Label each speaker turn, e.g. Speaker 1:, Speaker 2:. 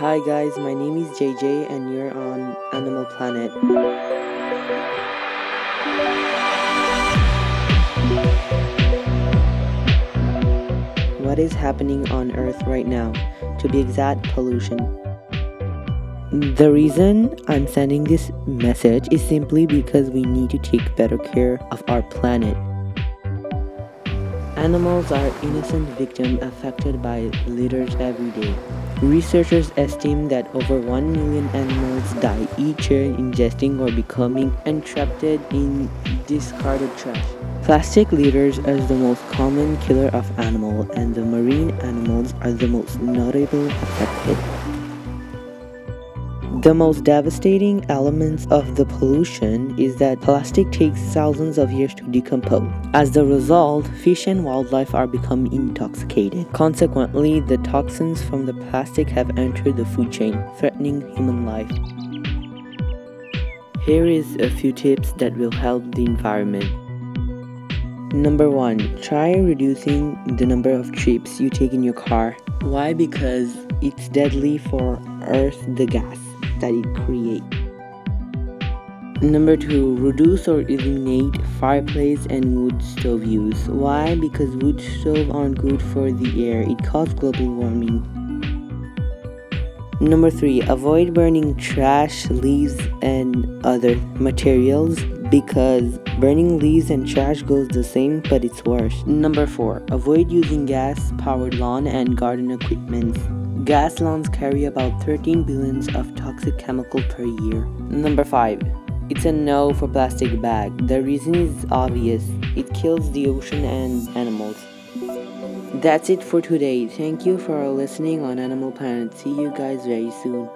Speaker 1: Hi guys, my name is JJ and you're on Animal Planet. What is happening on Earth right now? To be exact, pollution. The reason I'm sending this message is simply because we need to take better care of our planet. Animals are innocent victims affected by litters every day. Researchers estimate that over 1 million animals die each year ingesting or becoming entrapped in discarded trash. Plastic litters are the most common killer of animals and the marine animals are the most notable affected. The most devastating elements of the pollution is that plastic takes thousands of years to decompose. As a result, fish and wildlife are becoming intoxicated. Consequently, the toxins from the plastic have entered the food chain, threatening human life. Here is a few tips that will help the environment. Number 1. Try reducing the number of trips you take in your car. Why? Because it's deadly for earth the gas that it creates. Number two, reduce or eliminate fireplace and wood stove use. Why? Because wood stove aren't good for the air. It causes global warming. Number three, avoid burning trash, leaves, and other materials because burning leaves and trash goes the same, but it's worse. Number four, avoid using gas-powered lawn and garden equipment. Gas lawns carry about 13 billions of toxic chemical per year. Number 5. It's a no for plastic bag. The reason is obvious. It kills the ocean and animals. That's it for today. Thank you for listening on Animal Planet. See you guys very soon.